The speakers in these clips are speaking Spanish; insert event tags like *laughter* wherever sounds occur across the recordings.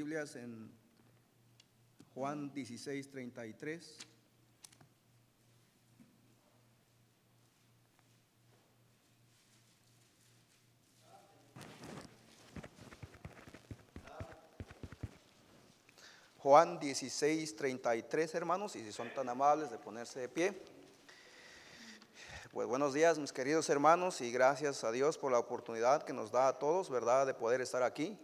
Biblias en Juan 16, 33. Juan 16, 33, hermanos, y si son tan amables de ponerse de pie. Pues buenos días, mis queridos hermanos, y gracias a Dios por la oportunidad que nos da a todos, ¿verdad?, de poder estar aquí.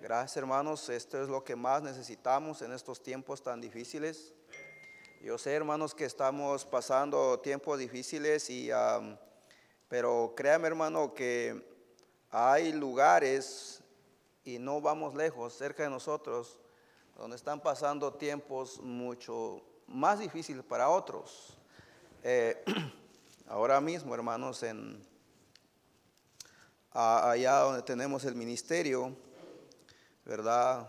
Gracias, hermanos, esto es lo que más necesitamos en estos tiempos tan difíciles. Yo sé, hermanos, que estamos pasando tiempos difíciles, y, pero créame, hermano, que hay lugares, y no vamos lejos, cerca de nosotros, donde están pasando tiempos mucho más difíciles para otros. Eh, *clears throat* ahora mismo, hermanos, en allá donde tenemos el ministerio, ¿verdad?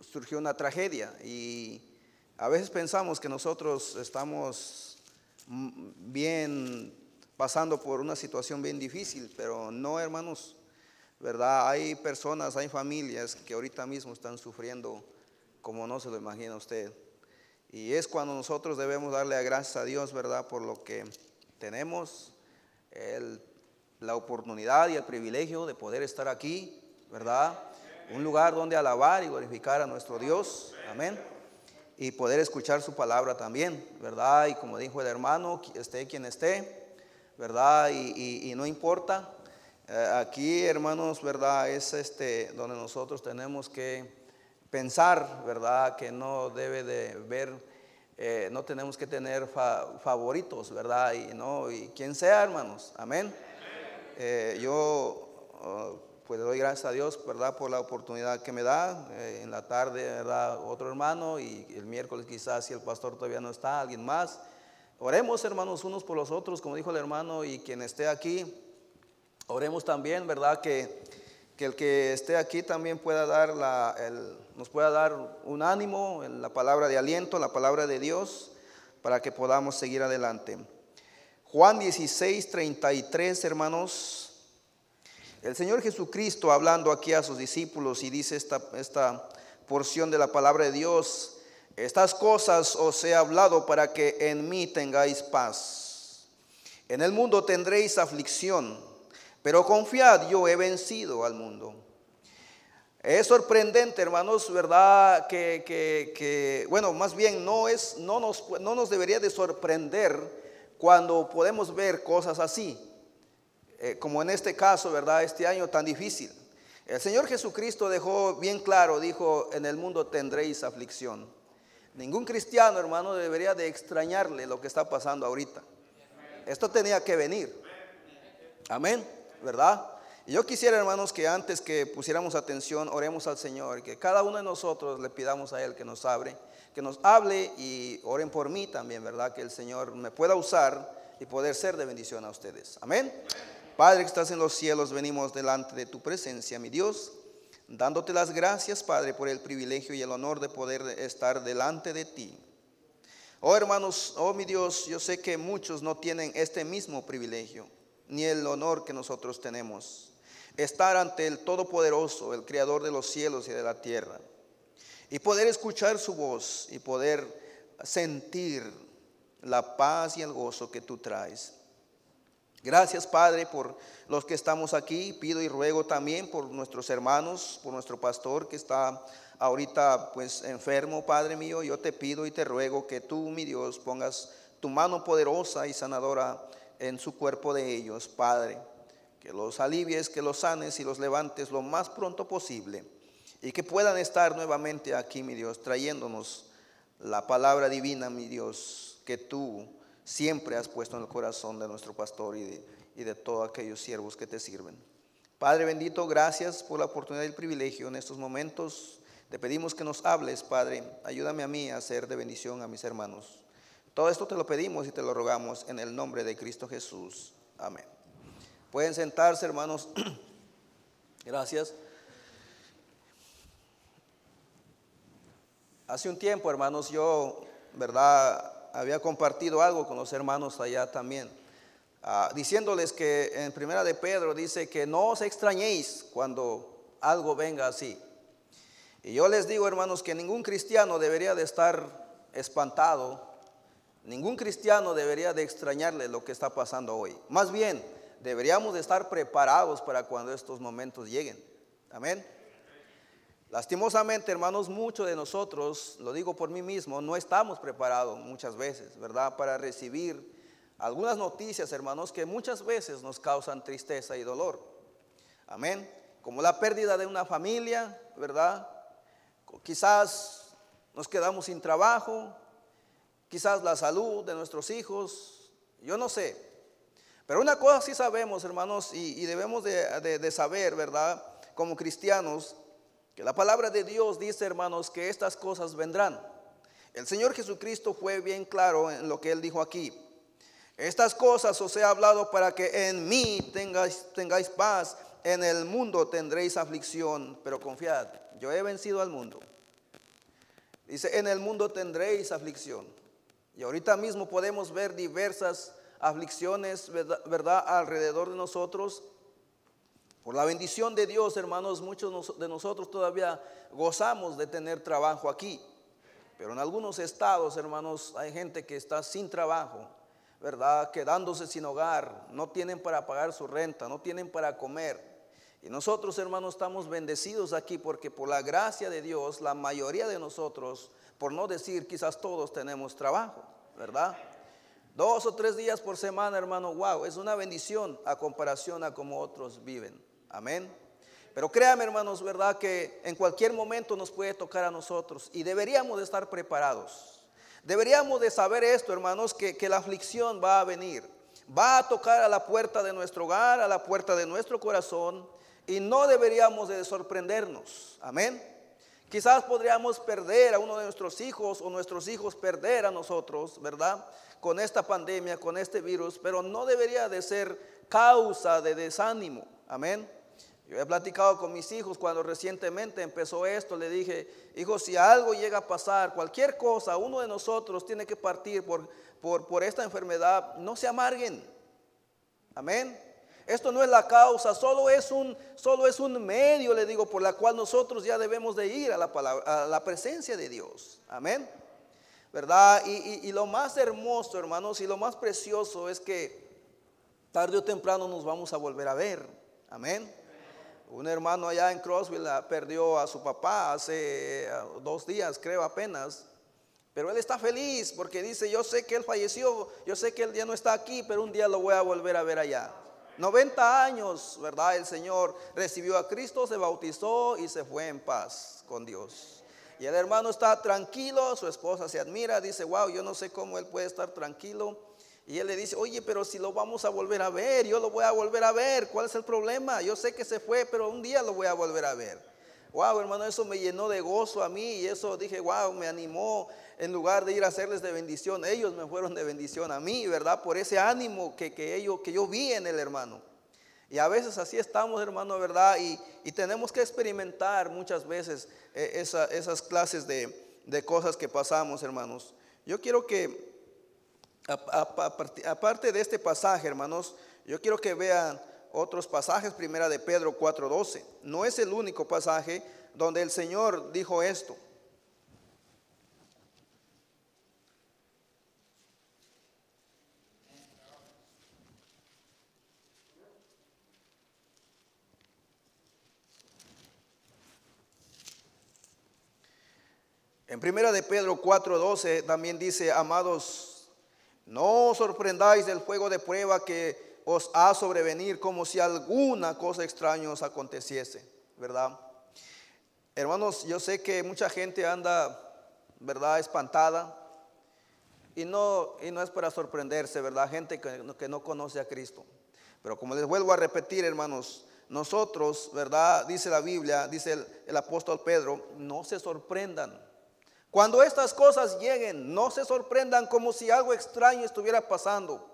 Surgió una tragedia y a veces pensamos que nosotros estamos bien pasando por una situación bien difícil, pero no, hermanos, ¿verdad? Hay personas, hay familias que ahorita mismo están sufriendo como no se lo imagina usted. Y es cuando nosotros debemos darle gracias a Dios, ¿verdad? Por lo que tenemos, la oportunidad y el privilegio de poder estar aquí, ¿verdad? Un lugar donde alabar y glorificar a nuestro Dios, amén. Y poder escuchar su palabra también, ¿verdad? Y como dijo el hermano, esté quien esté, ¿verdad? Y, no importa. Eh, aquí, hermanos, ¿verdad? Es este donde nosotros tenemos que pensar, ¿verdad? Que no debe de ver, eh, no tenemos que tener favoritos, ¿verdad? Y, no, y quien sea, hermanos, amén. Eh, yo oh, pues le doy gracias a Dios, ¿verdad? Por la oportunidad que me da. Eh, en la tarde, ¿verdad? Otro hermano y el miércoles quizás si el pastor todavía no está, alguien más. Oremos, hermanos, unos por los otros, como dijo el hermano, y quien esté aquí, oremos también, ¿verdad? Que que el que esté aquí también pueda dar la, nos pueda dar un ánimo, la palabra de aliento, la palabra de Dios, para que podamos seguir adelante. Juan 16, 33, hermanos. El Señor Jesucristo hablando aquí a sus discípulos y dice esta, esta porción de la palabra de Dios, estas cosas os he hablado para que en mí tengáis paz. En el mundo tendréis aflicción pero confiad, yo he vencido al mundo. Es sorprendente, hermanos, ¿verdad? Que, bueno, más bien no, es, no, nos, no nos debería de sorprender cuando podemos ver cosas así, eh, como en este caso, ¿verdad? Este año tan difícil. El Señor Jesucristo dejó bien claro, dijo, en el mundo tendréis aflicción. Ningún cristiano, hermano, debería de extrañarle lo que está pasando ahorita. Esto tenía que venir. Amén. ¿verdad? Y yo quisiera, hermanos, que antes que pusiéramos atención, oremos al Señor, que cada uno de nosotros le pidamos a Él que nos abre, que nos hable y oren por mí también, ¿verdad? Que el Señor me pueda usar y poder ser de bendición a ustedes. Amén. Padre que estás en los cielos, venimos delante de tu presencia, mi Dios, dándote las gracias, Padre, por el privilegio y el honor de poder estar delante de ti. Oh hermanos, oh mi Dios, yo sé que muchos no tienen este mismo privilegio ni el honor que nosotros tenemos. Estar ante el Todopoderoso, el Creador de los cielos y de la tierra. Y poder escuchar su voz y poder sentir la paz y el gozo que tú traes. Gracias Padre por los que estamos aquí. Pido y ruego también por nuestros hermanos, por nuestro pastor que está ahorita pues enfermo, Padre mío. Yo te pido y te ruego que tú, mi Dios, pongas tu mano poderosa y sanadora en su cuerpo de ellos, Padre. Que los alivies, que los sanes y los levantes lo más pronto posible. Y que puedan estar nuevamente aquí, mi Dios, trayéndonos la palabra divina, mi Dios, que tú siempre has puesto en el corazón de nuestro pastor y de, todos aquellos siervos que te sirven. Padre bendito, gracias por la oportunidad y el privilegio en estos momentos. Te pedimos que nos hables, Padre. Ayúdame a mí a ser de bendición a mis hermanos. Todo esto te lo pedimos y te lo rogamos en el nombre de Cristo Jesús. Amén. Pueden sentarse, hermanos. *clears throat* Gracias. Hace un tiempo, hermanos, yo, ¿verdad? Había compartido algo con los hermanos allá también, ah, diciéndoles que en Primera de Pedro dice que no os extrañéis cuando algo venga así. Y yo les digo, hermanos, que ningún cristiano debería de estar espantado, ningún cristiano debería de extrañarle lo que está pasando hoy. Más bien, deberíamos de estar preparados para cuando estos momentos lleguen. Amén. Lastimosamente, hermanos, muchos de nosotros, lo digo por mí mismo, no estamos preparados muchas veces, ¿verdad? Para recibir algunas noticias, hermanos, que muchas veces nos causan tristeza y dolor. Amén. Como la pérdida de una familia, ¿verdad? Quizás nos quedamos sin trabajo, quizás la salud de nuestros hijos, yo no sé. Pero una cosa sí sabemos, hermanos, y, debemos de saber, ¿verdad? Como cristianos, que la palabra de Dios dice, hermanos, que estas cosas vendrán. El Señor Jesucristo fue bien claro en lo que Él dijo aquí. Estas cosas os he hablado para que en mí tengáis, paz. En el mundo tendréis aflicción, pero confiad, yo he vencido al mundo. Dice, en el mundo tendréis aflicción. Y ahorita mismo podemos ver diversas aflicciones, ¿verdad? Alrededor de nosotros. Por la bendición de Dios, hermanos, muchos de nosotros todavía gozamos de tener trabajo aquí. Pero en algunos estados, hermanos, hay gente que está sin trabajo, ¿verdad? Quedándose sin hogar, no tienen para pagar su renta, no tienen para comer. Y nosotros, hermanos, estamos bendecidos aquí porque por la gracia de Dios, la mayoría de nosotros, por no decir quizás todos, tenemos trabajo, ¿verdad? Dos o tres días por semana, hermano, wow, es una bendición a comparación a como otros viven. Amén. Pero créame, hermanos, verdad que en cualquier momento nos puede tocar a nosotros y deberíamos de estar preparados. Deberíamos de saber esto, hermanos, que, que la aflicción va a venir. Va a tocar a la puerta de nuestro hogar, a la puerta de nuestro corazón y no deberíamos de sorprendernos. Amén. Quizás podríamos perder a uno de nuestros hijos o nuestros hijos perder a nosotros, ¿verdad? Con esta pandemia, con este virus, pero no debería de ser causa de desánimo. Amén. Yo he platicado con mis hijos cuando recientemente empezó esto, le dije, hijo, si algo llega a pasar, cualquier cosa, uno de nosotros tiene que partir por, por, por esta enfermedad, no se amarguen. Amén. Esto no es la causa, solo es un, solo es un medio, le digo, por la cual nosotros ya debemos de ir a la, palabra, a la presencia de Dios. Amén. ¿Verdad? Y, y lo más hermoso, hermanos, y lo más precioso es que tarde o temprano nos vamos a volver a ver. Amén. Un hermano allá en Crossville perdió a su papá hace eh, dos días, creo apenas. Pero él está feliz porque dice, yo sé que él falleció, yo sé que él ya no está aquí, pero un día lo voy a volver a ver allá. 90 años, ¿verdad? El Señor recibió a Cristo, se bautizó y se fue en paz con Dios. Y el hermano está tranquilo, su esposa se admira, dice, wow, yo no sé cómo él puede estar tranquilo. Y él le dice, oye, pero si lo vamos a volver a ver, yo lo voy a volver a ver, ¿cuál es el problema? Yo sé que se fue, pero un día lo voy a volver a ver. Wow, hermano, eso me llenó de gozo a mí y eso dije, wow, me animó en lugar de ir a hacerles de bendición, ellos me fueron de bendición a mí, ¿verdad? Por ese ánimo que, que, ellos, que yo vi en el hermano. Y a veces así estamos, hermano, ¿verdad? Y, y tenemos que experimentar muchas veces eh, esas clases de, de cosas que pasamos, hermanos. Yo quiero que Aparte de este pasaje, hermanos, yo quiero que vean otros pasajes, primera de Pedro 4:12. No es el único pasaje donde el Señor dijo esto. En primera de Pedro 4:12 también dice, amados no os sorprendáis del fuego de prueba que os ha sobrevenir como si alguna cosa extraña os aconteciese, ¿verdad? Hermanos, yo sé que mucha gente anda, ¿verdad?, espantada. Y no, y no es para sorprenderse, ¿verdad? Gente que, que no conoce a Cristo. Pero como les vuelvo a repetir, hermanos, nosotros, ¿verdad? Dice la Biblia, dice el, el apóstol Pedro, no se sorprendan cuando estas cosas lleguen, no se sorprendan como si algo extraño estuviera pasando.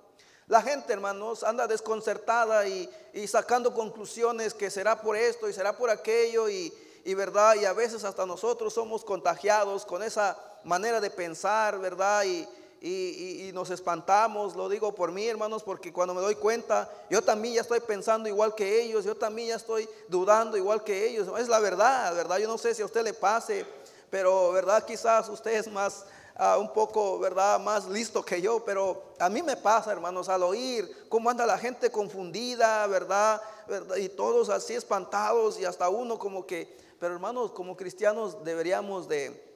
La gente, hermanos, anda desconcertada y, sacando conclusiones que será por esto y será por aquello y, verdad, y a veces hasta nosotros somos contagiados con esa manera de pensar, verdad, y, y, nos espantamos, lo digo por mí hermanos, porque cuando me doy cuenta, yo también ya estoy pensando igual que ellos, yo también ya estoy dudando igual que ellos, es la verdad, ¿verdad? Yo no sé si a usted le pase, pero ¿verdad? Quizás usted es más, ah, un poco, ¿verdad? Más listo que yo, pero a mí me pasa, hermanos, al oír cómo anda la gente confundida, ¿verdad? ¿verdad? Y todos así espantados y hasta uno como que, pero hermanos, como cristianos deberíamos de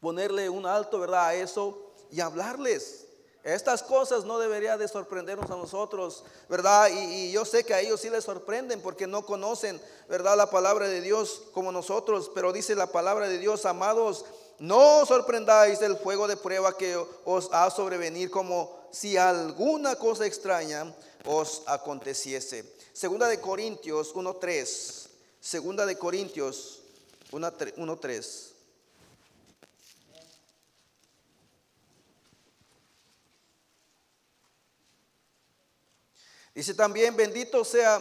ponerle un alto, ¿verdad? A eso y hablarles. Estas cosas no deberían de sorprendernos a nosotros, ¿verdad? Y, yo sé que a ellos sí les sorprenden porque no conocen, ¿verdad? La palabra de Dios como nosotros, pero dice la palabra de Dios, amados, no sorprendáis del fuego de prueba que os ha sobrevenir como si alguna cosa extraña os aconteciese. Segunda de Corintios 1.3. Segunda de Corintios 1.3. Dice también, bendito sea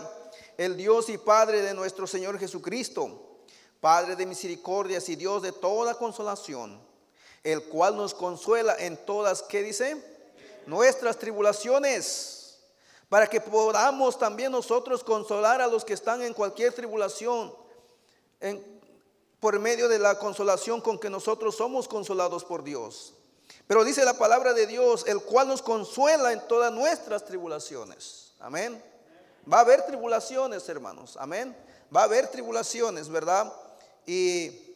el Dios y Padre de nuestro Señor Jesucristo, Padre de misericordias y Dios de toda consolación, el cual nos consuela en todas, ¿qué dice? Nuestras tribulaciones, para que podamos también nosotros consolar a los que están en cualquier tribulación, por medio de la consolación con que nosotros somos consolados por Dios. Pero dice la palabra de Dios, el cual nos consuela en todas nuestras tribulaciones Amén. Va a haber tribulaciones, hermanos. Amén. Va a haber tribulaciones, ¿verdad? Y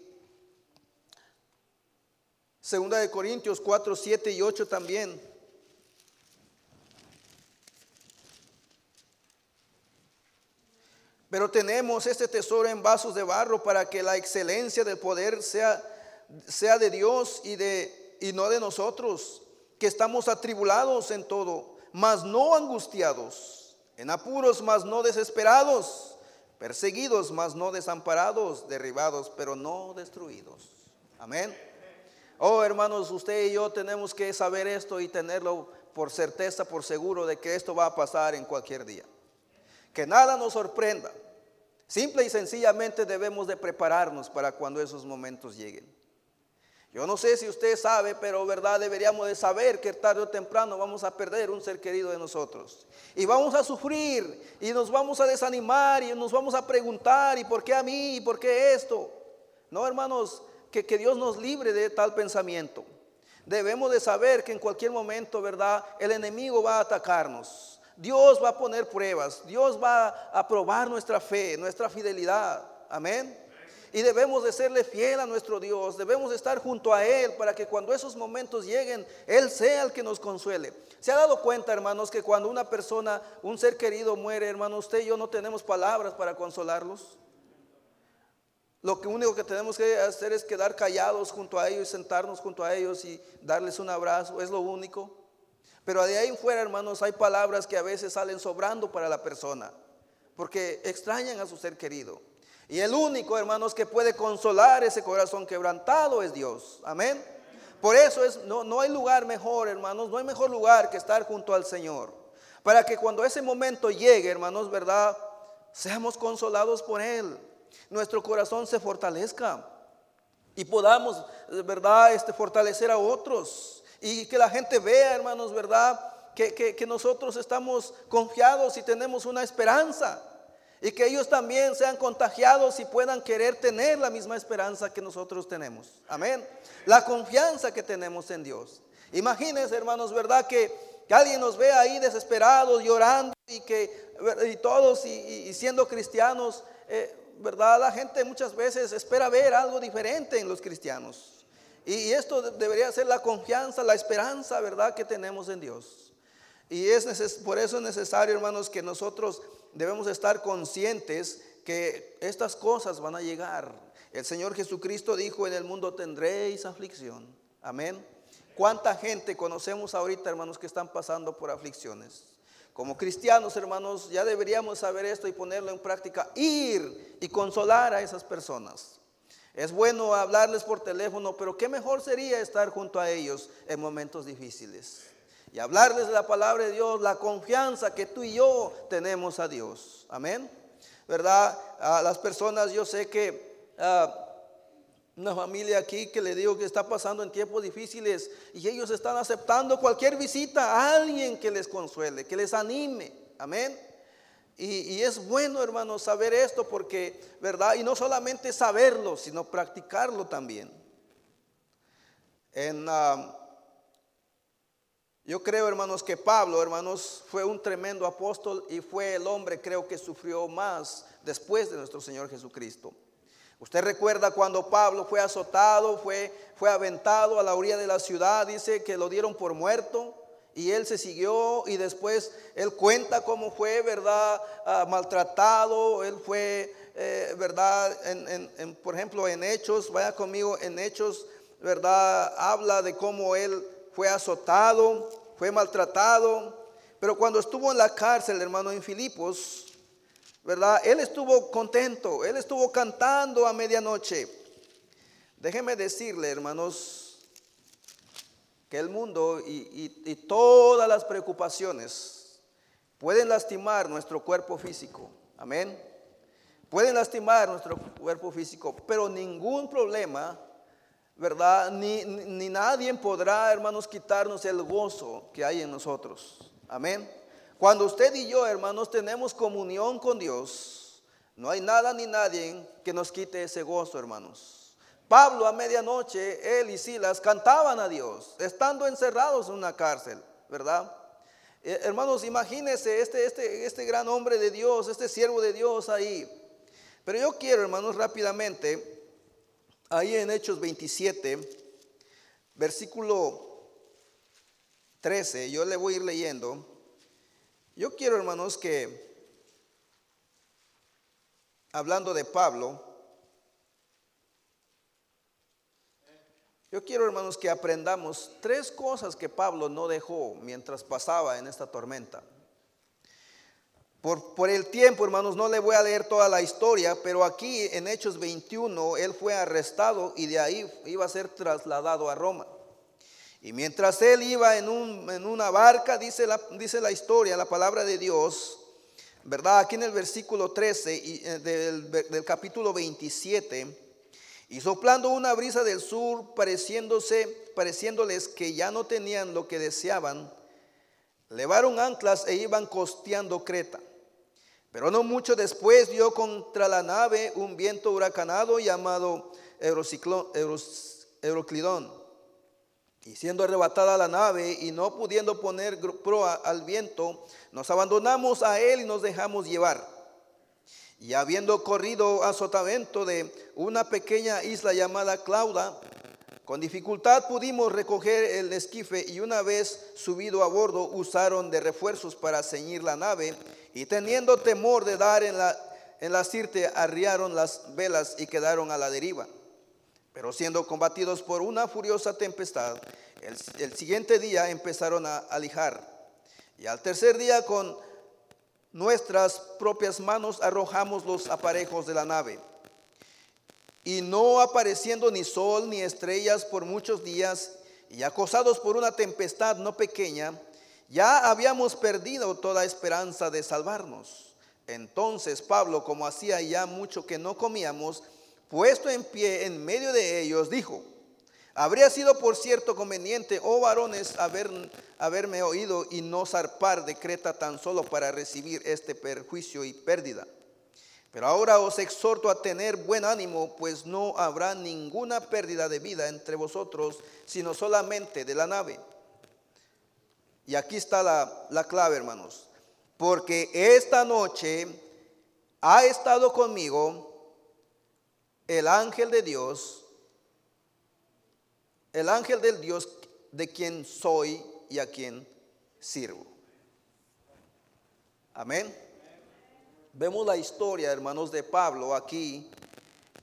Segunda de Corintios 4, 7 y 8 también. Pero tenemos este tesoro en vasos de barro para que la excelencia del poder sea, sea de Dios y, de, y no de nosotros, que estamos atribulados en todo, mas no angustiados en apuros, mas no desesperados, perseguidos, mas no desamparados, derribados, pero no destruidos. Amén. Oh, hermanos, usted y yo tenemos que saber esto y tenerlo por certeza, por seguro de que esto va a pasar en cualquier día. Que nada nos sorprenda. Simple y sencillamente debemos de prepararnos para cuando esos momentos lleguen. Yo no sé si usted sabe, pero verdad deberíamos de saber que tarde o temprano vamos a perder un ser querido de nosotros. Y vamos a sufrir y nos vamos a desanimar y nos vamos a preguntar, ¿y por qué a mí? ¿Y por qué esto? No, hermanos, que, que Dios nos libre de tal pensamiento. Debemos de saber que en cualquier momento, ¿verdad? El enemigo va a atacarnos. Dios va a poner pruebas. Dios va a probar nuestra fe, nuestra fidelidad. Amén. Y debemos de serle fiel a nuestro Dios, debemos de estar junto a Él para que cuando esos momentos lleguen, Él sea el que nos consuele. ¿Se ha dado cuenta, hermanos, que cuando una persona, un ser querido muere, hermano, usted y yo no tenemos palabras para consolarlos? Lo único que tenemos que hacer es quedar callados junto a ellos, sentarnos junto a ellos y darles un abrazo, es lo único. Pero de ahí en fuera, hermanos, hay palabras que a veces salen sobrando para la persona, porque extrañan a su ser querido. Y el único, hermanos, que puede consolar ese corazón quebrantado es Dios. Amén. Por eso es, no, no hay lugar mejor, hermanos, no hay mejor lugar que estar junto al Señor. Para que cuando ese momento llegue, hermanos, ¿verdad? Seamos consolados por Él. Nuestro corazón se fortalezca. Y podamos, ¿verdad? Este, fortalecer a otros. Y que la gente vea, hermanos, ¿verdad? Que, que nosotros estamos confiados y tenemos una esperanza. Y que ellos también sean contagiados y puedan querer tener la misma esperanza que nosotros tenemos. Amén. La confianza que tenemos en Dios. Imagínense, hermanos, ¿verdad? Que, alguien nos ve ahí desesperados, llorando y que y todos y, siendo cristianos, eh, ¿verdad? La gente muchas veces espera ver algo diferente en los cristianos. Y, esto debería ser la confianza, la esperanza, ¿verdad? Que tenemos en Dios. Y es por eso es necesario, hermanos, que nosotros debemos estar conscientes que estas cosas van a llegar. El Señor Jesucristo dijo, en el mundo tendréis aflicción. Amén. ¿Cuánta gente conocemos ahorita, hermanos, que están pasando por aflicciones? Como cristianos, hermanos, ya deberíamos saber esto y ponerlo en práctica. Ir y consolar a esas personas. Es bueno hablarles por teléfono, pero qué mejor sería estar junto a ellos en momentos difíciles y hablarles de la palabra de Dios, la confianza que tú y yo tenemos a Dios. Amén. ¿Verdad? A las personas yo sé que ah, Una familia aquí que le digo que está pasando en tiempos difíciles y ellos están aceptando cualquier visita a alguien que les consuele, que les anime. Amén. Y, es bueno, hermanos, saber esto porque, ¿verdad? Y no solamente saberlo, sino practicarlo también. En, ah, yo creo, hermanos, que Pablo, hermanos, fue un tremendo apóstol y fue el hombre, creo que sufrió más después de nuestro Señor Jesucristo. Usted recuerda cuando Pablo fue azotado, fue, fue aventado a la orilla de la ciudad, dice que lo dieron por muerto y él se siguió y después él cuenta cómo fue, ¿verdad? Ah, maltratado, él fue, eh, ¿verdad? Por ejemplo, en Hechos, vaya conmigo, en Hechos, ¿verdad? Habla de cómo él fue azotado, fue maltratado, pero cuando estuvo en la cárcel, hermano, en Filipos, ¿verdad? Él estuvo contento, él estuvo cantando a medianoche. Déjeme decirle, hermanos, que el mundo y, todas las preocupaciones pueden lastimar nuestro cuerpo físico. Amén. Pueden lastimar nuestro cuerpo físico, pero ningún problema, ¿verdad? Ni, ni nadie podrá, hermanos, quitarnos el gozo que hay en nosotros. Amén. Cuando usted y yo, hermanos, tenemos comunión con Dios, no hay nada ni nadie que nos quite ese gozo, hermanos. Pablo a medianoche, él y Silas cantaban a Dios, estando encerrados en una cárcel, ¿verdad? Eh, hermanos, imagínense este, este, este gran hombre de Dios, este siervo de Dios ahí. Pero yo quiero, hermanos, rápidamente, ahí en Hechos 27, versículo 13, yo le voy a ir leyendo. Yo quiero, hermanos, que hablando de Pablo, yo quiero, hermanos, que aprendamos tres cosas que Pablo no dejó mientras pasaba en esta tormenta. Por, el tiempo, hermanos, no le voy a leer toda la historia, pero aquí en Hechos 21 él fue arrestado y de ahí iba a ser trasladado a Roma. Y mientras él iba en, una barca, dice la, dice la, historia, la palabra de Dios, ¿verdad? Aquí en el versículo 13 eh, del, del capítulo 27, y soplando una brisa del sur, pareciéndose, pareciéndoles que ya no tenían lo que deseaban, levaron anclas e iban costeando Creta. Pero no mucho después dio contra la nave un viento huracanado llamado Euroclidón y siendo arrebatada la nave y no pudiendo poner proa al viento, nos abandonamos a él y nos dejamos llevar. Y habiendo corrido a sotavento de una pequeña isla llamada Clauda, con dificultad pudimos recoger el esquife y una vez subido a bordo usaron de refuerzos para ceñir la nave y teniendo temor de dar en la, en la sirte arriaron las velas y quedaron a la deriva. Pero siendo combatidos por una furiosa tempestad, el, siguiente día empezaron a alijar. Y al tercer día con nuestras propias manos arrojamos los aparejos de la nave. Y no apareciendo ni sol ni estrellas por muchos días, y acosados por una tempestad no pequeña, ya habíamos perdido toda esperanza de salvarnos. Entonces Pablo, como hacía ya mucho que no comíamos, puesto en pie en medio de ellos, dijo, habría sido por cierto conveniente, oh varones, haber, haberme oído y no zarpar de Creta tan solo para recibir este perjuicio y pérdida. Pero ahora os exhorto a tener buen ánimo, pues no habrá ninguna pérdida de vida entre vosotros, sino solamente de la nave. Y aquí está la, la clave, hermanos. Porque esta noche ha estado conmigo el ángel de Dios, el ángel del Dios de quien soy y a quien sirvo. Amén. Vemos la historia, hermanos, de Pablo aquí,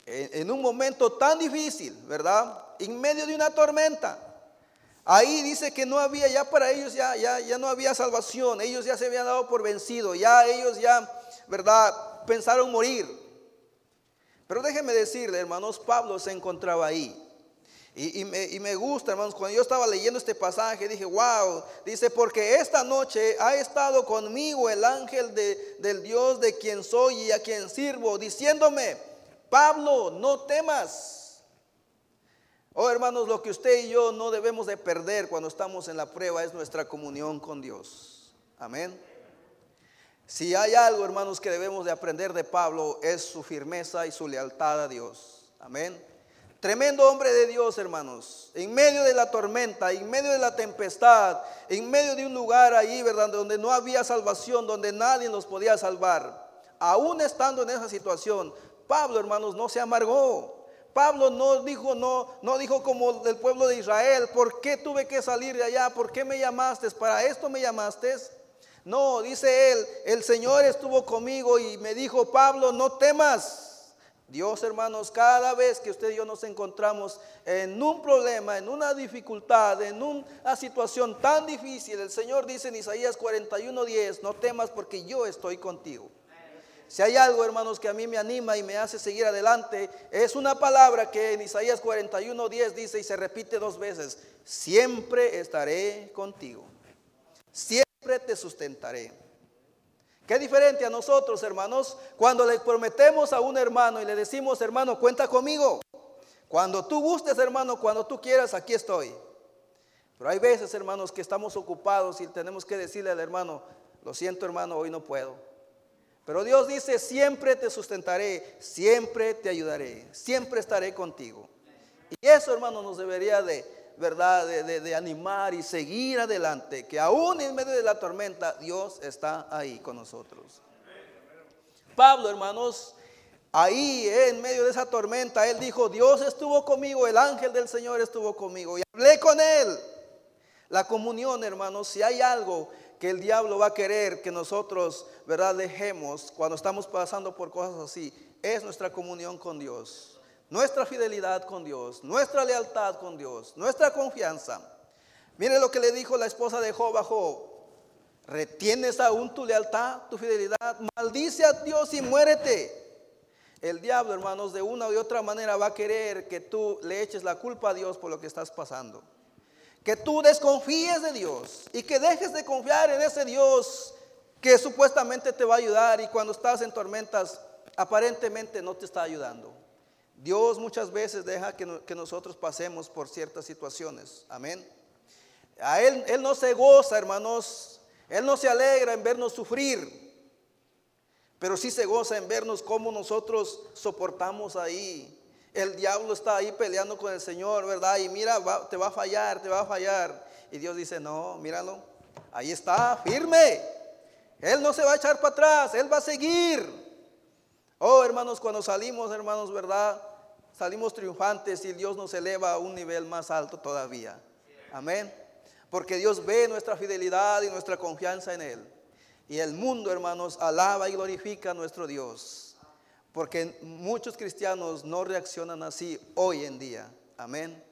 en, un momento tan difícil, ¿verdad? En medio de una tormenta. Ahí dice que no había, ya para ellos ya, ya, ya no había salvación, ellos ya se habían dado por vencido, ya ellos ya, ¿verdad? Pensaron morir. Pero déjenme decirle, hermanos, Pablo se encontraba ahí. Y, me, gusta, hermanos, cuando yo estaba leyendo este pasaje, dije, wow, dice, porque esta noche ha estado conmigo el ángel del Dios de quien soy y a quien sirvo, diciéndome, Pablo, no temas. Oh hermanos, lo que usted y yo no debemos de perder cuando estamos en la prueba es nuestra comunión con Dios. Amén. Si hay algo, hermanos, que debemos de aprender de Pablo es su firmeza y su lealtad a Dios. Amén. Tremendo hombre de Dios, hermanos. En medio de la tormenta, en medio de la tempestad, en medio de un lugar ahí, ¿verdad? Donde no había salvación, donde nadie nos podía salvar. Aún estando en esa situación, Pablo, hermanos, no se amargó. Pablo no dijo, no, no dijo como del pueblo de Israel, ¿por qué tuve que salir de allá? ¿Por qué me llamaste? ¿Para esto me llamaste? No, dice él, el Señor estuvo conmigo y me dijo, Pablo, no temas. Dios, hermanos, cada vez que usted y yo nos encontramos en un problema, en una dificultad, en una situación tan difícil, el Señor dice en Isaías 41:10, no temas porque yo estoy contigo. Si hay algo, hermanos, que a mí me anima y me hace seguir adelante, es una palabra que en Isaías 41:10 dice y se repite dos veces, siempre estaré contigo. Siempre te sustentaré. Qué diferente a nosotros, hermanos, cuando le prometemos a un hermano y le decimos, hermano, cuenta conmigo. Cuando tú gustes, hermano, cuando tú quieras, aquí estoy. Pero hay veces, hermanos, que estamos ocupados y tenemos que decirle al hermano, lo siento, hermano, hoy no puedo. Pero Dios dice, siempre te sustentaré, siempre te ayudaré, siempre estaré contigo. Y eso, hermano, nos debería de, ¿verdad?, de, animar y seguir adelante, que aún en medio de la tormenta, Dios está ahí con nosotros. Pablo, hermanos, ahí en medio de esa tormenta, él dijo, Dios estuvo conmigo, el ángel del Señor estuvo conmigo y hablé con él. La comunión, hermanos, si hay algo que el diablo va a querer que nosotros, ¿verdad?, dejemos cuando estamos pasando por cosas así, es nuestra comunión con Dios, nuestra fidelidad con Dios, nuestra lealtad con Dios, nuestra confianza. Mire lo que le dijo la esposa de Job a. ¿Retienes aún tu lealtad, tu fidelidad? Maldice a Dios y muérete. El diablo, hermanos, de una u otra manera va a querer que tú le eches la culpa a Dios por lo que estás pasando que tú desconfíes de Dios y que dejes de confiar en ese Dios que supuestamente te va a ayudar y cuando estás en tormentas aparentemente no te está ayudando. Dios muchas veces deja que, nosotros pasemos por ciertas situaciones. Amén. A él, él no se goza, hermanos. Él no se alegra en vernos sufrir. Pero sí se goza en vernos cómo nosotros soportamos ahí el diablo está ahí peleando con el Señor, ¿verdad? Y mira, te va a fallar, te va a fallar. Y Dios dice, no, míralo, ahí está, firme. Él no se va a echar para atrás, Él va a seguir. Oh, hermanos, cuando salimos, hermanos, ¿verdad? Salimos triunfantes y Dios nos eleva a un nivel más alto todavía. Amén. Porque Dios ve nuestra fidelidad y nuestra confianza en Él. Y el mundo, hermanos, alaba y glorifica a nuestro Dios. Porque muchos cristianos no reaccionan así hoy en día. Amén.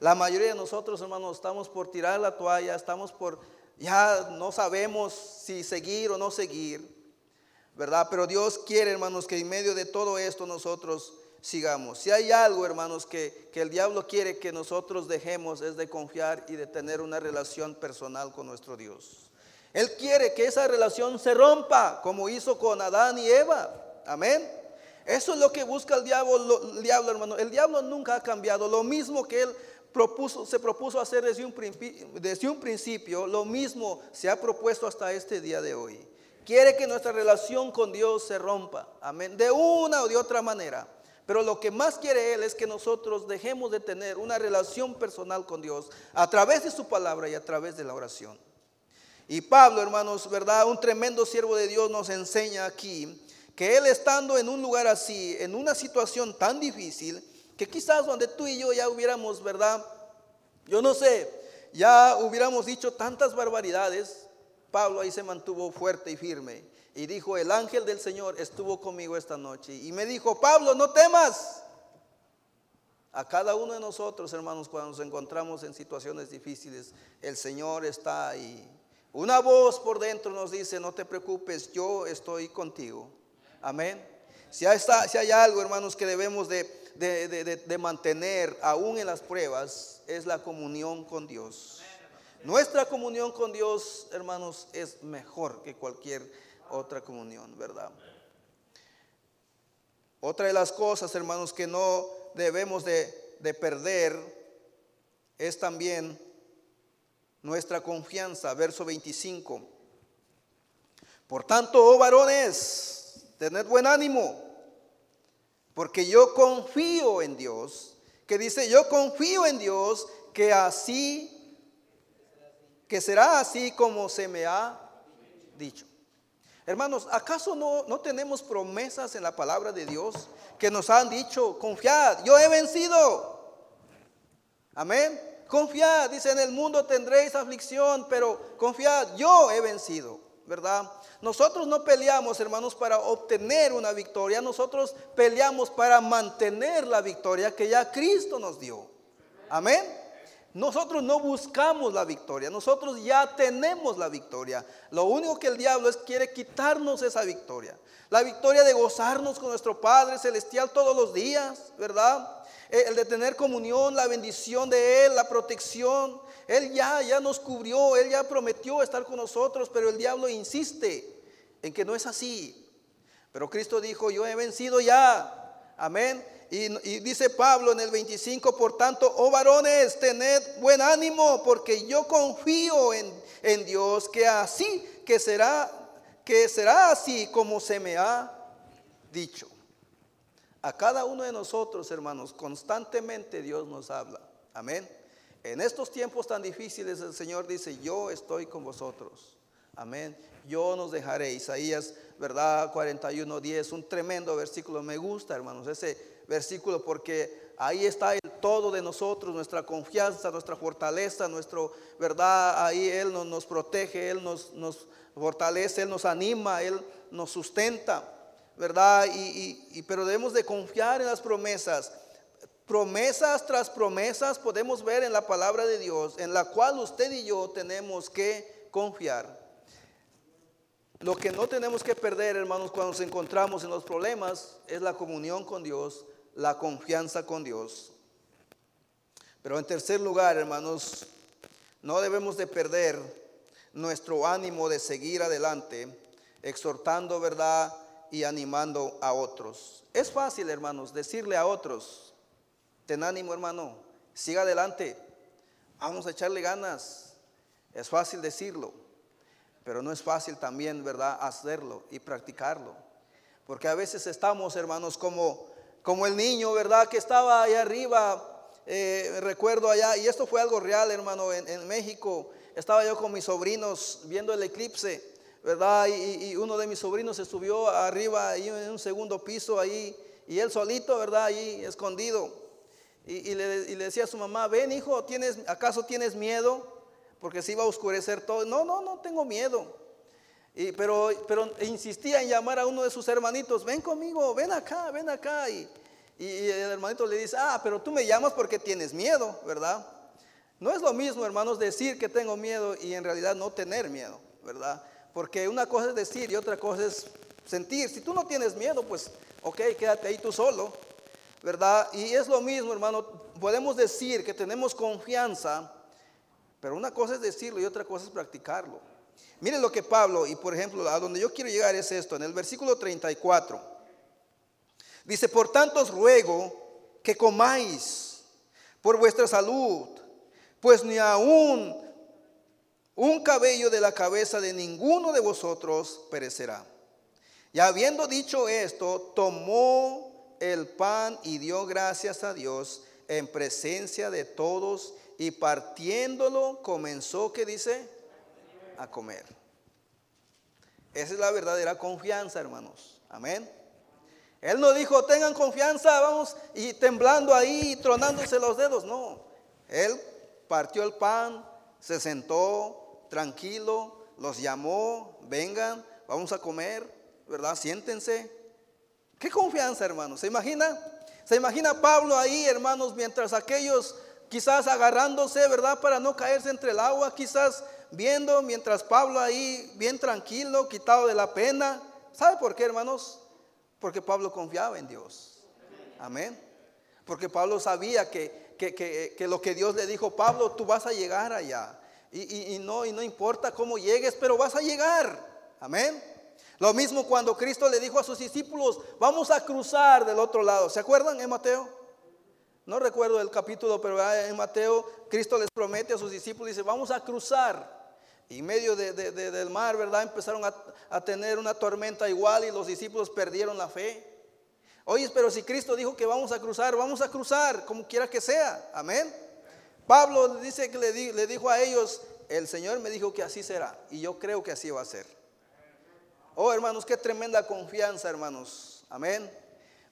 La mayoría de nosotros, hermanos, estamos por tirar la toalla, estamos por, ya no sabemos si seguir o no seguir, ¿verdad? Pero Dios quiere, hermanos, que en medio de todo esto nosotros sigamos. Si hay algo, hermanos, que, que el diablo quiere que nosotros dejemos es de confiar y de tener una relación personal con nuestro Dios. Él quiere que esa relación se rompa, como hizo con Adán y Eva. Amén. Eso es lo que busca el diablo, el diablo, hermano. El diablo nunca ha cambiado. Lo mismo que él se propuso hacer desde un, desde un principio, lo mismo se ha propuesto hasta este día de hoy. Quiere que nuestra relación con Dios se rompa. Amén. De una o de otra manera. Pero lo que más quiere Él es que nosotros dejemos de tener una relación personal con Dios a través de su palabra y a través de la oración. Y Pablo, hermanos, ¿verdad? Un tremendo siervo de Dios nos enseña aquí que él estando en un lugar así, en una situación tan difícil, que quizás donde tú y yo ya hubiéramos, ¿verdad? Yo no sé, ya hubiéramos dicho tantas barbaridades, Pablo ahí se mantuvo fuerte y firme y dijo, el ángel del Señor estuvo conmigo esta noche y me dijo, Pablo, no temas. A cada uno de nosotros, hermanos, cuando nos encontramos en situaciones difíciles, el Señor está ahí. Una voz por dentro nos dice, no te preocupes, yo estoy contigo. Amén. Si hay, algo, hermanos, que debemos de, de, mantener aún en las pruebas, es la comunión con Dios. Nuestra comunión con Dios, hermanos, es mejor que cualquier otra comunión, ¿verdad? Otra de las cosas, hermanos, que no debemos de, perder es también nuestra confianza. Verso 25. Por tanto, oh varones, tened buen ánimo, porque yo confío en Dios, que dice, yo confío en Dios, que así, que será así como se me ha dicho. Hermanos, ¿acaso no, no tenemos promesas en la palabra de Dios que nos han dicho, confiad, yo he vencido? Amén. Confiad, dice, en el mundo tendréis aflicción, pero confiad, yo he vencido, ¿verdad? Nosotros no peleamos, hermanos, para obtener una victoria, nosotros peleamos para mantener la victoria que ya Cristo nos dio. Amén. Nosotros no buscamos la victoria, nosotros ya tenemos la victoria. Lo único que el diablo es quiere quitarnos esa victoria. La victoria de gozarnos con nuestro Padre Celestial todos los días, ¿verdad? Eh, el de tener comunión, la bendición de Él, la protección. Él ya, ya nos cubrió, Él ya prometió estar con nosotros, pero el diablo insiste en que no es así. Pero Cristo dijo, yo he vencido ya. Amén. Y, dice Pablo en el 25, por tanto, oh varones, tened buen ánimo, porque yo confío en, en Dios, que así, que será, que será así como se me ha dicho. A cada uno de nosotros, hermanos, constantemente Dios nos habla. Amén. En estos tiempos tan difíciles el Señor dice, yo estoy con vosotros. Amén. Yo nos dejaré. Isaías, ¿verdad? 41, 10, un tremendo versículo. Me gusta, hermanos, ese versículo porque ahí está el todo de nosotros, nuestra confianza, nuestra fortaleza, nuestro, ¿verdad? Ahí Él nos, protege, Él nos, fortalece, Él nos anima, Él nos sustenta, ¿verdad? Y, pero debemos de confiar en las promesas. Promesas tras promesas podemos ver en la palabra de Dios, en la cual usted y yo tenemos que confiar. Lo que no tenemos que perder, hermanos, cuando nos encontramos en los problemas es la comunión con Dios, la confianza con Dios. Pero en tercer lugar, hermanos, no debemos de perder nuestro ánimo de seguir adelante, exhortando verdad y animando a otros. Es fácil, hermanos, decirle a otros, ten ánimo, hermano, siga adelante, vamos a echarle ganas. Es fácil decirlo, pero no es fácil también, ¿verdad?, hacerlo y practicarlo. Porque a veces estamos, hermanos, como como el niño, ¿verdad? Que estaba ahí arriba, eh, recuerdo allá, y esto fue algo real, hermano, en, México. Estaba yo con mis sobrinos viendo el eclipse, ¿verdad? Y, uno de mis sobrinos se subió arriba, ahí en un segundo piso, ahí, y él solito, ¿verdad? Ahí escondido. Y, le, decía a su mamá, ven hijo, ¿tienes, ¿acaso tienes miedo? Porque se iba a oscurecer todo. No, no, no tengo miedo. Pero, insistía en llamar a uno de sus hermanitos, ven conmigo, ven acá, ven acá. Y, y, el hermanito le dice, ah, pero tú me llamas porque tienes miedo, ¿verdad? No es lo mismo, hermanos, decir que tengo miedo y en realidad no tener miedo, ¿verdad? Porque una cosa es decir y otra cosa es sentir. Si tú no tienes miedo, pues, ok, quédate ahí tú solo, ¿verdad? Y es lo mismo, hermano, podemos decir que tenemos confianza, pero una cosa es decirlo y otra cosa es practicarlo. Miren lo que Pablo, y por ejemplo, a donde yo quiero llegar es esto, en el versículo 34. Dice, por tanto os ruego que comáis por vuestra salud, pues ni aún un cabello de la cabeza de ninguno de vosotros perecerá. Y habiendo dicho esto, tomó el pan y dio gracias a Dios en presencia de todos y partiéndolo comenzó, ¿qué dice? Comer. Esa es la verdadera confianza, hermanos. Amén. Él no dijo, tengan confianza, vamos, y temblando ahí, tronándose los dedos. No, él partió el pan, se sentó tranquilo, los llamó, vengan, vamos a comer, ¿verdad? Siéntense. ¿Qué confianza, hermanos? ¿Se imagina? ¿Se imagina Pablo ahí, hermanos, mientras aquellos quizás agarrándose, ¿verdad? Para no caerse entre el agua, quizás viendo mientras Pablo ahí bien tranquilo, quitado de la pena. ¿Sabe por qué, hermanos? Porque Pablo confiaba en Dios. Amén. Porque Pablo sabía que, que, lo que Dios le dijo, Pablo, tú vas a llegar allá. Y, y, no, y no importa cómo llegues, pero vas a llegar. Amén. Lo mismo cuando Cristo le dijo a sus discípulos, vamos a cruzar del otro lado. ¿Se acuerdan en Mateo? No recuerdo el capítulo, pero en Mateo Cristo les promete a sus discípulos, dice, vamos a cruzar. Y en medio del mar, ¿verdad? Empezaron a, a tener una tormenta igual y los discípulos perdieron la fe. Oye, pero si Cristo dijo que vamos a cruzar, vamos a cruzar, como quiera que sea. Amén. Pablo dice que le, le dijo a ellos, el Señor me dijo que así será. Y yo creo que así va a ser. Oh, hermanos, qué tremenda confianza, hermanos. Amén.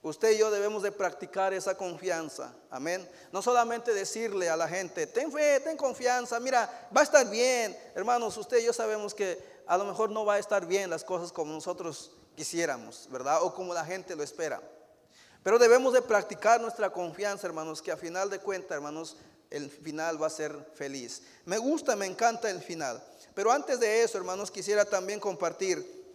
Usted y yo debemos de practicar esa confianza. Amén. No solamente decirle a la gente, ten fe, ten confianza, mira, va a estar bien. Hermanos, usted y yo sabemos que a lo mejor no va a estar bien las cosas como nosotros quisiéramos, ¿verdad? O como la gente lo espera. Pero debemos de practicar nuestra confianza, hermanos, que a final de cuentas, hermanos, el final va a ser feliz. Me gusta, me encanta el final. Pero antes de eso, hermanos, quisiera también compartir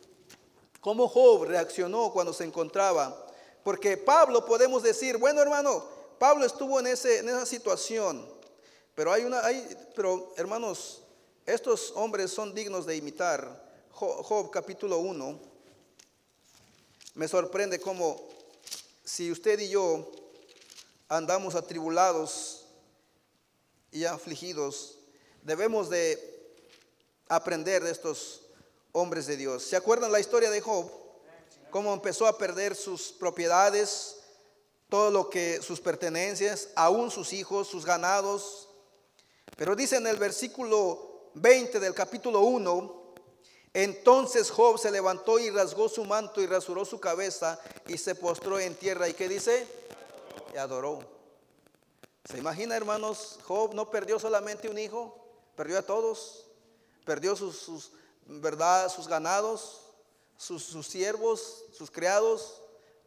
cómo Job reaccionó cuando se encontraba. Porque Pablo podemos decir, bueno hermano, Pablo estuvo en, ese, en esa situación. Pero hay una, hay, pero hermanos, estos hombres son dignos de imitar. Job, capítulo 1. Me sorprende cómo si usted y yo andamos atribulados y afligidos, debemos de aprender de estos hombres de Dios. ¿Se acuerdan la historia de Job? Cómo empezó a perder sus propiedades, todo lo que sus pertenencias, aún sus hijos, sus ganados. Pero dice en el versículo 20 del capítulo 1, entonces Job se levantó y rasgó su manto y rasuró su cabeza y se postró en tierra. ¿Y qué dice? Y adoró. ¿Se imagina, hermanos? Job no perdió solamente un hijo, perdió a todos. Perdió sus, ¿verdad? Sus ganados, sus, siervos, sus criados,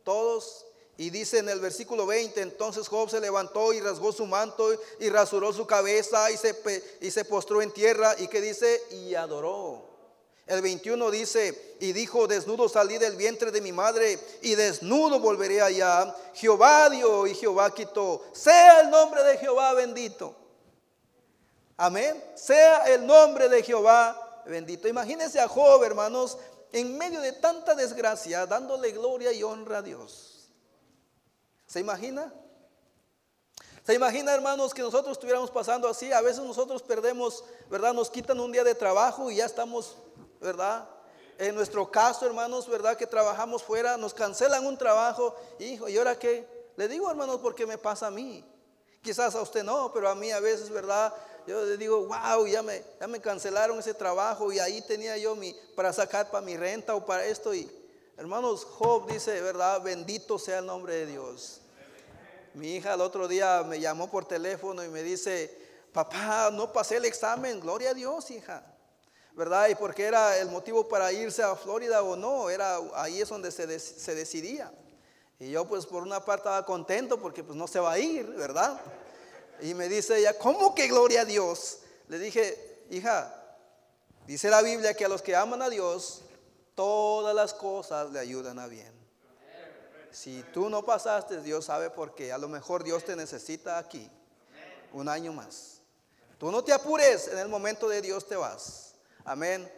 todos. Y dice en el versículo 20, entonces Job se levantó y rasgó su manto y rasuró su cabeza y se, y se postró en tierra. ¿Y que dice? Y adoró. El 21 dice, y dijo, desnudo salí del vientre de mi madre y desnudo volveré allá. Jehová dio y Jehová quitó. Sea el nombre de Jehová bendito. Amén. Sea el nombre de Jehová bendito. Imagínense a Job, hermanos, en medio de tanta desgracia, dándole gloria y honra a Dios. ¿Se imagina? ¿Se imagina, hermanos, que nosotros estuviéramos pasando así? A veces nosotros perdemos, ¿verdad? Nos quitan un día de trabajo y ya estamos, ¿verdad? En nuestro caso, hermanos, ¿verdad? Que trabajamos fuera, nos cancelan un trabajo. Hijo, ¿y ahora qué? Le digo, hermanos, porque me pasa a mí. Quizás a usted no, pero a mí a veces, ¿verdad? Yo digo, wow, ya me, ya me cancelaron ese trabajo y ahí tenía yo mi, para sacar para mi renta o para esto. Y hermanos, Job dice, ¿verdad? Bendito sea el nombre de Dios. Mi hija el otro día me llamó por teléfono y me dice, papá, no pasé el examen, gloria a Dios, hija. ¿Verdad? Y porque era el motivo para irse a Florida o no, era ahí es donde se, se decidía. Y yo pues por una parte estaba contento porque pues no se va a ir, ¿verdad? Y me dice ella, ¿cómo que gloria a Dios? Le dije, hija, dice la Biblia que a los que aman a Dios, todas las cosas le ayudan a bien. Si tú no pasaste, Dios sabe por qué. A lo mejor Dios te necesita aquí un año más. Tú no te apures, en el momento de Dios te vas. Amén.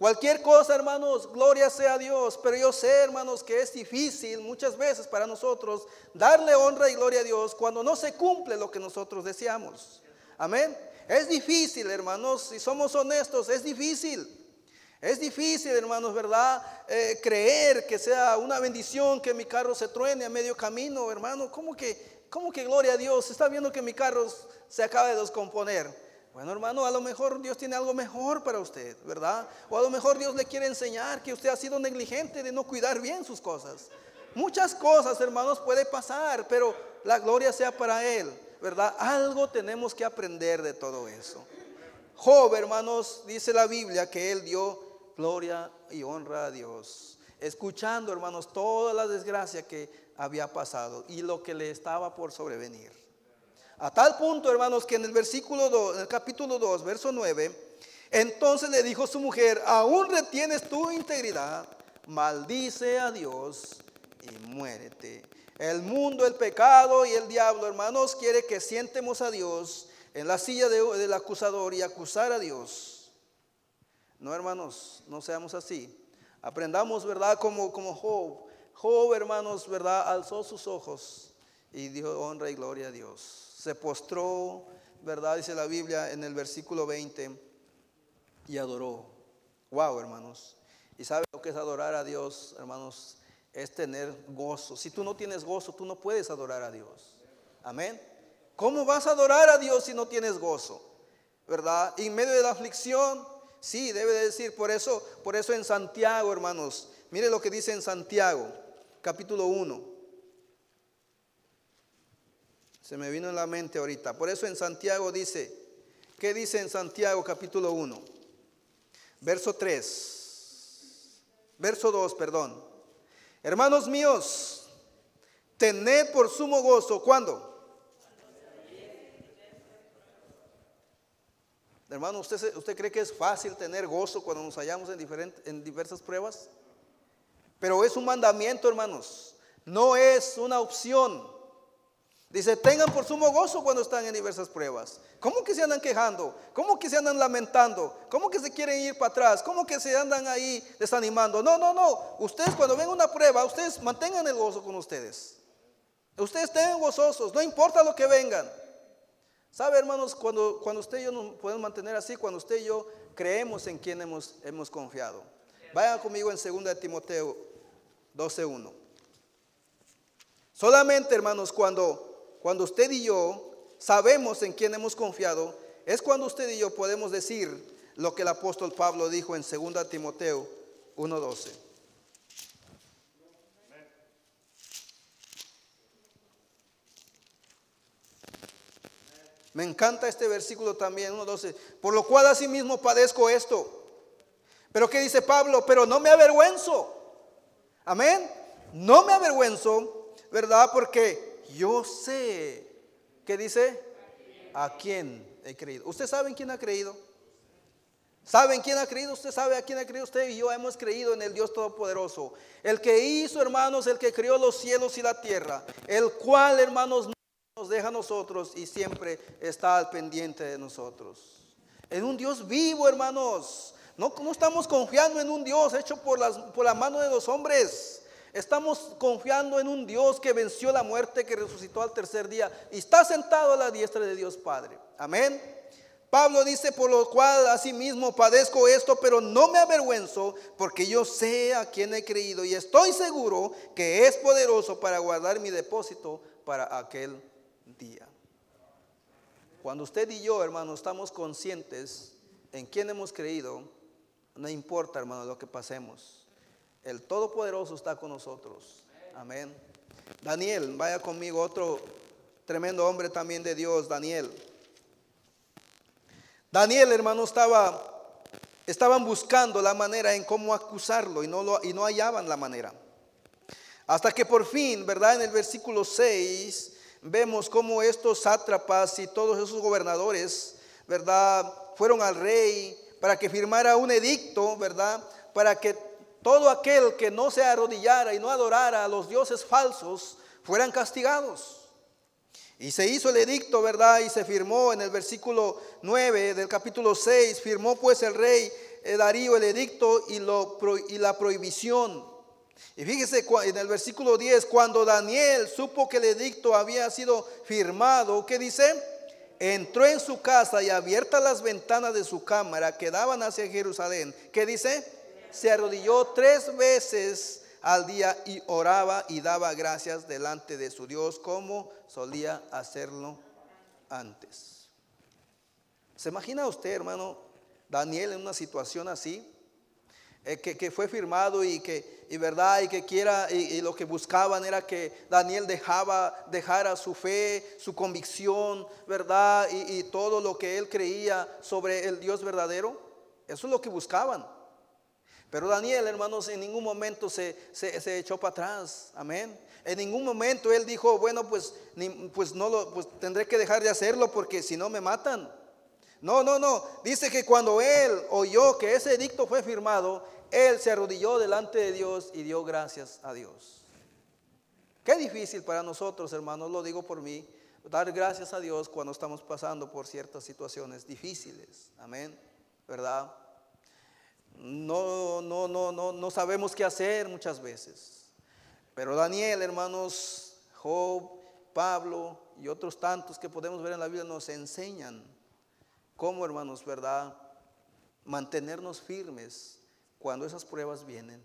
Cualquier cosa, hermanos, gloria sea a Dios. Pero yo sé, hermanos, que es difícil muchas veces para nosotros darle honra y gloria a Dios cuando no se cumple lo que nosotros deseamos. Amén. Es difícil, hermanos, si somos honestos, es difícil. Es difícil, hermanos, ¿verdad? Eh, creer que sea una bendición que mi carro se truene a medio camino, hermano. ¿Cómo que, cómo que gloria a Dios? Está viendo que mi carro se acaba de descomponer. Bueno, hermano, a lo mejor Dios tiene algo mejor para usted, ¿verdad? O a lo mejor Dios le quiere enseñar que usted ha sido negligente de no cuidar bien sus cosas. Muchas cosas, hermanos, puede pasar, pero la gloria sea para Él, ¿verdad? Algo tenemos que aprender de todo eso. Job, hermanos, dice la Biblia que Él dio gloria y honra a Dios. Escuchando, hermanos, toda la desgracia que había pasado y lo que le estaba por sobrevenir. A tal punto, hermanos, que en el versículo 2, en el capítulo 2, verso 9, entonces le dijo su mujer, aún retienes tu integridad, maldice a Dios y muérete. El mundo, el pecado y el diablo, hermanos, quiere que sientemos a Dios en la silla del acusador y acusar a Dios. No, hermanos, no seamos así. Aprendamos, ¿verdad? Como, como Job. Job, hermanos, ¿verdad? Alzó sus ojos y dijo honra y gloria a Dios. Se postró, ¿verdad? Dice la Biblia en el versículo 20 y adoró. Wow, hermanos. ¿Y sabe lo que es adorar a Dios, hermanos? Es tener gozo. Si tú no tienes gozo, tú no puedes adorar a Dios. Amén. ¿Cómo vas a adorar a Dios si no tienes gozo? ¿Verdad? En medio de la aflicción, sí, debe de decir, por eso, por eso en Santiago, hermanos, mire lo que dice en Santiago, capítulo 1. Se me vino en la mente ahorita. Por eso en Santiago dice, ¿qué dice en Santiago capítulo 1? Verso 3. Verso 2, perdón. Hermanos míos, tened por sumo gozo, ¿cuándo? Hermano, ¿usted, ¿usted cree que es fácil tener gozo cuando nos hallamos en, diferentes, en diversas pruebas? Pero es un mandamiento, hermanos. No es una opción. Dice, tengan por sumo gozo cuando están en diversas pruebas. ¿Cómo que se andan quejando? ¿Cómo que se andan lamentando? ¿Cómo que se quieren ir para atrás? ¿Cómo que se andan ahí desanimando? No, no, no. Ustedes cuando ven una prueba, ustedes mantengan el gozo con ustedes. Ustedes estén gozosos, no importa lo que vengan. ¿Sabe, hermanos? Cuando, cuando usted y yo nos podemos mantener así, cuando usted y yo creemos en quien hemos, hemos confiado. Vayan conmigo en 2 Timoteo 12.1. Solamente, hermanos, cuando, cuando usted y yo sabemos en quién hemos confiado, es cuando usted y yo podemos decir lo que el apóstol Pablo dijo en 2 Timoteo 1.12. Me encanta este versículo también, 1.12. Por lo cual asimismo padezco esto. Pero ¿qué dice Pablo? Pero no me avergüenzo. Amén. No me avergüenzo, ¿verdad? Porque yo sé, ¿qué dice? ¿A quién he creído? ¿Usted sabe en quién ha creído? ¿Saben quién ha creído? Usted sabe a quién ha creído. Usted y yo hemos creído en el Dios Todopoderoso. El que hizo, hermanos, el que creó los cielos y la tierra. El cual, hermanos, nos deja a nosotros y siempre está al pendiente de nosotros. En un Dios vivo, hermanos. No, no estamos confiando en un Dios hecho por, las, por la mano de los hombres. Estamos confiando en un Dios que venció la muerte, que resucitó al tercer día y está sentado a la diestra de Dios Padre. Amén. Pablo dice, por lo cual asimismo padezco esto, pero no me avergüenzo, porque yo sé a quién he creído y estoy seguro que es poderoso para guardar mi depósito para aquel día. Cuando usted y yo, hermano, estamos conscientes en quién hemos creído, no importa, hermano, lo que pasemos. El Todopoderoso está con nosotros. Amén. Daniel, vaya conmigo, otro tremendo hombre también de Dios, Daniel. Daniel, hermano, estaba, estaban buscando la manera en cómo acusarlo y no, y no hallaban la manera. Hasta que por fin, ¿verdad? En el versículo 6 vemos cómo estos sátrapas y todos esos gobernadores, ¿verdad? Fueron al rey para que firmara un edicto, ¿verdad? Para que todo aquel que no se arrodillara y no adorara a los dioses falsos fueran castigados. Y se hizo el edicto, ¿verdad? Y se firmó en el versículo 9 del capítulo 6, firmó pues el rey eh, Darío el edicto y, la prohibición y fíjese en el versículo 10, cuando Daniel supo que el edicto había sido firmado, ¿qué dice? Entró en su casa y abiertas las ventanas de su cámara que daban hacia Jerusalén, ¿qué dice? Se arrodilló tres veces al día y oraba y daba gracias delante de su Dios como solía hacerlo antes. ¿Se imagina usted, hermano, Daniel en una situación así? Eh, que, fue firmado y que y verdad y que quiera y, lo que buscaban era que Daniel dejaba dejara su fe, su convicción, verdad y, todo lo que él creía sobre el Dios verdadero. Eso es lo que buscaban. Pero Daniel, hermanos, en ningún momento se, se, echó para atrás. Amén. En ningún momento él dijo, bueno, pues, pues no lo, pues tendré que dejar de hacerlo porque si no me matan. No, no, no. Dice que cuando él oyó que ese edicto fue firmado, él se arrodilló delante de Dios y dio gracias a Dios. Qué difícil para nosotros, hermanos, lo digo por mí, dar gracias a Dios cuando estamos pasando por ciertas situaciones difíciles. Amén. ¿Verdad? No, no, no, no, no sabemos qué hacer muchas veces. Pero Daniel, hermanos, Job Pablo y otros tantos que podemos ver en la Biblia nos enseñan cómo, hermanos, ¿verdad? Mantenernos firmes cuando esas pruebas vienen.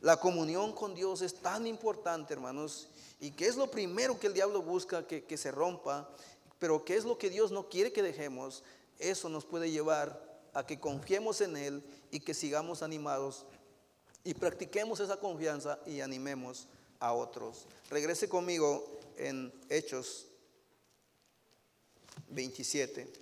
La comunión con Dios es tan importante, hermanos, y que es lo primero que el diablo busca que, que se rompa, pero que es lo que Dios no quiere que dejemos, eso nos puede llevar a que confiemos en Él y que sigamos animados y practiquemos esa confianza y animemos a otros. Regrese conmigo en Hechos 27.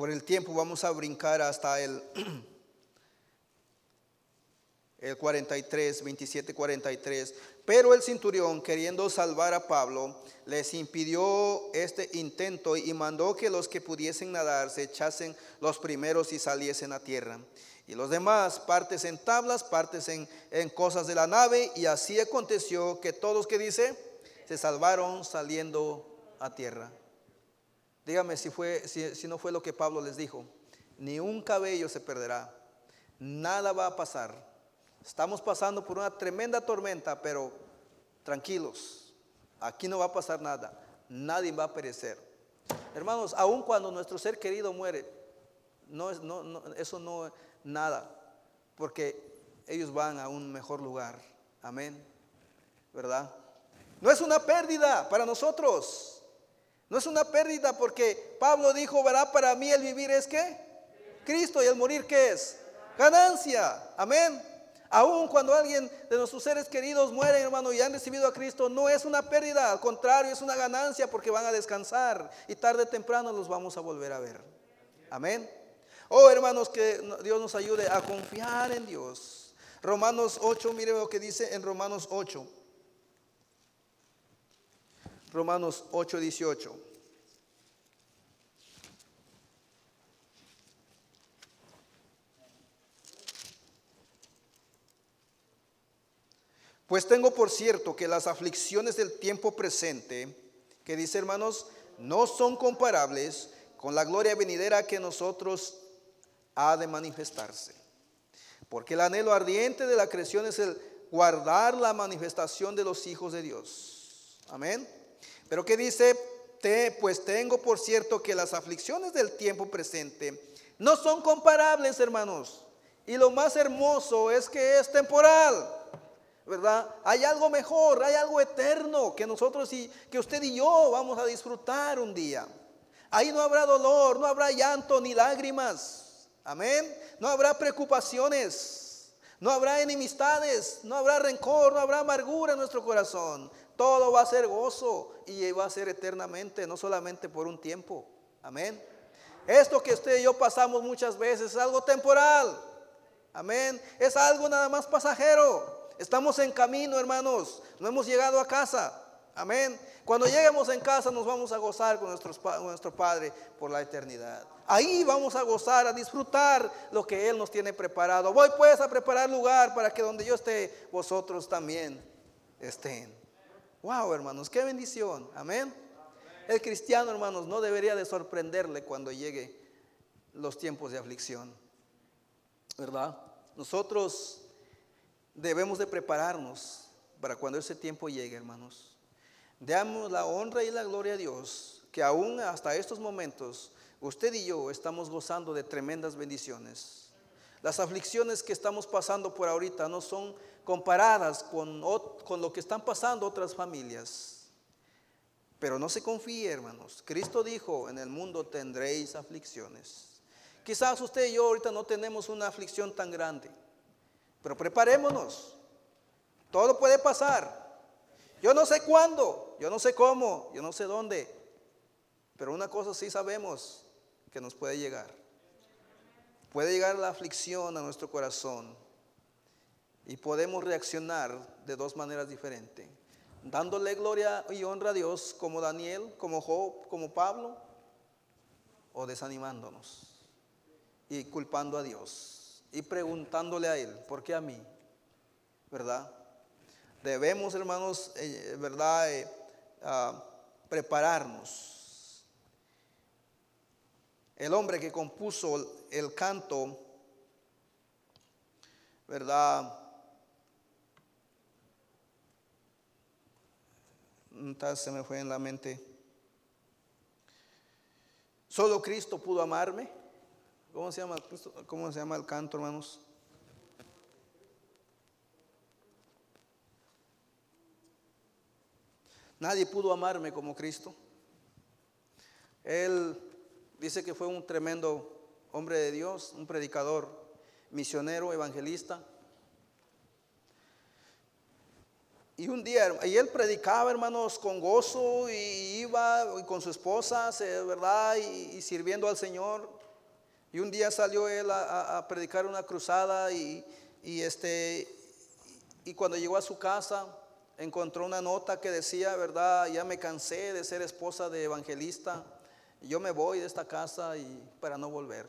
Por el tiempo vamos a brincar hasta el, *clears throat* el 43, 27, 43. Pero el centurión, queriendo salvar a Pablo, les impidió este intento y mandó que los que pudiesen nadar se echasen los primeros y saliesen a tierra. Y los demás, partes en tablas, partes en, en cosas de la nave. Y así aconteció que todos que dice, se salvaron saliendo a tierra. Dígame si, fue, si, no fue lo que Pablo les dijo. Ni un cabello se perderá. Nada va a pasar. Estamos pasando por una tremenda tormenta, pero tranquilos. Aquí no va a pasar nada. Nadie va a perecer. Hermanos, aun cuando nuestro ser querido muere, no es, no, eso no es nada, porque ellos van a un mejor lugar. Amén. ¿Verdad? No es una pérdida para nosotros. No es una pérdida porque Pablo dijo, verá, para mí el vivir es qué? Cristo y el morir qué es? Ganancia. Amén. Aún cuando alguien de nuestros seres queridos muere, hermano, y han recibido a Cristo, no es una pérdida, al contrario, es una ganancia porque van a descansar y tarde o temprano los vamos a volver a ver. Amén. Oh, hermanos, que Dios nos ayude a confiar en Dios. Romanos 8, mire lo que dice en Romanos 8. Romanos 8, 18. Pues tengo por cierto que las aflicciones del tiempo presente, que dice hermanos, no son comparables con la gloria venidera que nosotros ha de manifestarse. Porque el anhelo ardiente de la creación es el guardar la manifestación de los hijos de Dios. Amén. Pero que dice, Te, pues tengo por cierto que las aflicciones del tiempo presente no son comparables, hermanos. Y lo más hermoso es que es temporal, ¿verdad? Hay algo mejor, hay algo eterno que nosotros y que usted y yo vamos a disfrutar un día. Ahí no habrá dolor, no habrá llanto ni lágrimas. Amén. No habrá preocupaciones, no habrá enemistades, no habrá rencor, no habrá amargura en nuestro corazón. Todo va a ser gozo y va a ser eternamente, no solamente por un tiempo. Amén. Esto que usted y yo pasamos muchas veces es algo temporal. Amén. Es algo nada más pasajero. Estamos en camino, hermanos. No hemos llegado a casa. Amén. Cuando lleguemos en casa nos vamos a gozar con, con nuestro Padre por la eternidad. Ahí vamos a gozar, a disfrutar lo que Él nos tiene preparado. Voy pues a preparar lugar para que donde yo esté, vosotros también estén. Wow, hermanos, qué bendición. Amén. El cristiano, hermanos, no debería de sorprenderle cuando llegue los tiempos de aflicción. ¿Verdad? Nosotros debemos de prepararnos para cuando ese tiempo llegue, hermanos. Damos la honra y la gloria a Dios, que aún hasta estos momentos usted y yo estamos gozando de tremendas bendiciones. Las aflicciones que estamos pasando por ahorita no son comparadas con, con lo que están pasando otras familias. Pero no se confíe, hermanos. Cristo dijo, en el mundo tendréis aflicciones. Quizás usted y yo ahorita no tenemos una aflicción tan grande, pero preparémonos. Todo puede pasar. Yo no sé cuándo, yo no sé cómo, yo no sé dónde, pero una cosa sí sabemos que nos puede llegar. Puede llegar la aflicción a nuestro corazón y podemos reaccionar de dos maneras diferentes. Dándole gloria y honra a Dios como Daniel, como Job, como Pablo, o desanimándonos y culpando a Dios y preguntándole a Él, ¿por qué a mí? ¿Verdad? Debemos, hermanos, eh, ¿verdad? Eh, ah, prepararnos. El hombre que compuso el canto, ¿verdad? se me fue en la mente. Solo Cristo pudo amarme. ¿Cómo se llama, cómo se llama el canto, hermanos? Nadie pudo amarme como Cristo. Él dice que fue un tremendo hombre de Dios, un predicador, misionero, evangelista. Y un día, y él predicaba, hermanos, con gozo y iba con su esposa, ¿verdad? Y, sirviendo al Señor. Y un día salió él a, predicar una cruzada y, y, este, y cuando llegó a su casa encontró una nota que decía, ¿verdad? Ya me cansé de ser esposa de evangelista. Yo me voy de esta casa y, para no volver.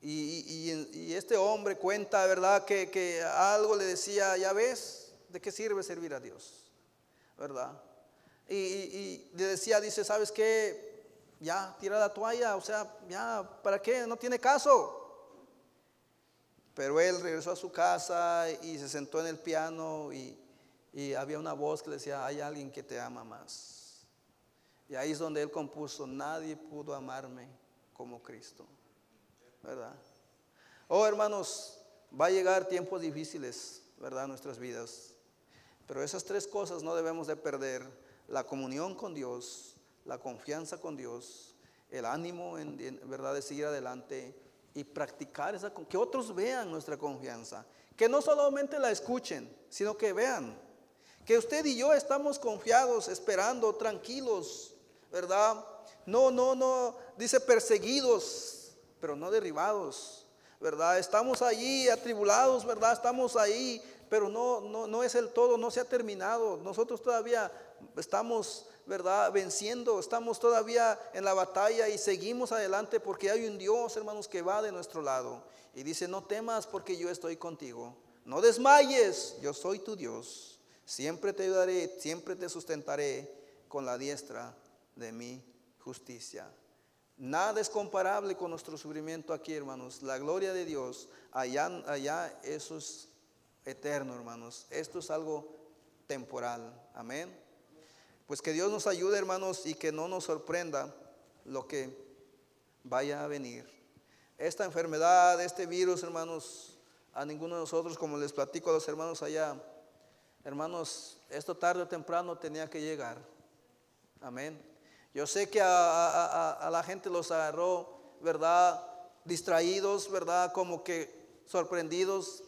Y, este hombre cuenta, ¿verdad? Que, que algo le decía, ya ves, ¿de qué sirve servir a Dios? ¿Verdad? Y, le decía, dice, ¿sabes qué? Ya, tira la toalla, o sea, ya, ¿para qué? No tiene caso. Pero él regresó a su casa y se sentó en el piano y, y había una voz que le decía, hay alguien que te ama más. Y ahí es donde él compuso, nadie pudo amarme como Cristo. ¿Verdad? Oh hermanos, va a llegar tiempos difíciles, ¿verdad? Nuestras vidas. Pero esas tres cosas no debemos de perder. La comunión con Dios, la confianza con Dios, el ánimo en, verdad de seguir adelante y practicar esa que otros vean nuestra confianza, que no solamente la escuchen, sino que vean que usted y yo estamos confiados, esperando, tranquilos, ¿verdad? No, no, no, dice perseguidos, pero no derribados, ¿verdad? Estamos allí atribulados, ¿verdad? Estamos ahí pero no, no, no es el todo, no se ha terminado. Nosotros todavía estamos, ¿verdad? Venciendo, estamos todavía en la batalla y seguimos adelante porque hay un Dios, hermanos, que va de nuestro lado. Y dice, no temas porque yo estoy contigo. No desmayes, yo soy tu Dios. Siempre te ayudaré, siempre te sustentaré con la diestra de mi justicia. Nada es comparable con nuestro sufrimiento aquí, hermanos. La gloria de Dios, allá, allá eso es eterno, hermanos. Esto es algo temporal. Amén. Pues que Dios nos ayude, hermanos, y que no nos sorprenda lo que vaya a venir. Esta enfermedad, este virus, hermanos, a ninguno de nosotros, como les platico a los hermanos allá, hermanos, esto tarde o temprano tenía que llegar. Amén. Yo sé que a, la gente los agarró, ¿verdad? Distraídos, ¿verdad? Como que sorprendidos,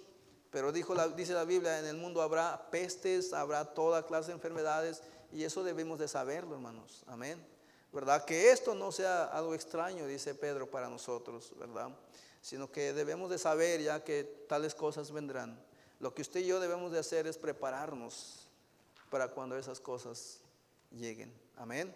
pero dijo la, dice la Biblia, en el mundo habrá pestes, habrá toda clase de enfermedades y eso debemos de saberlo, hermanos. Amén. ¿Verdad? Que esto no sea algo extraño, dice Pedro, para nosotros, ¿verdad? Sino que debemos de saber ya que tales cosas vendrán. Lo que usted y yo debemos de hacer es prepararnos para cuando esas cosas lleguen. Amén.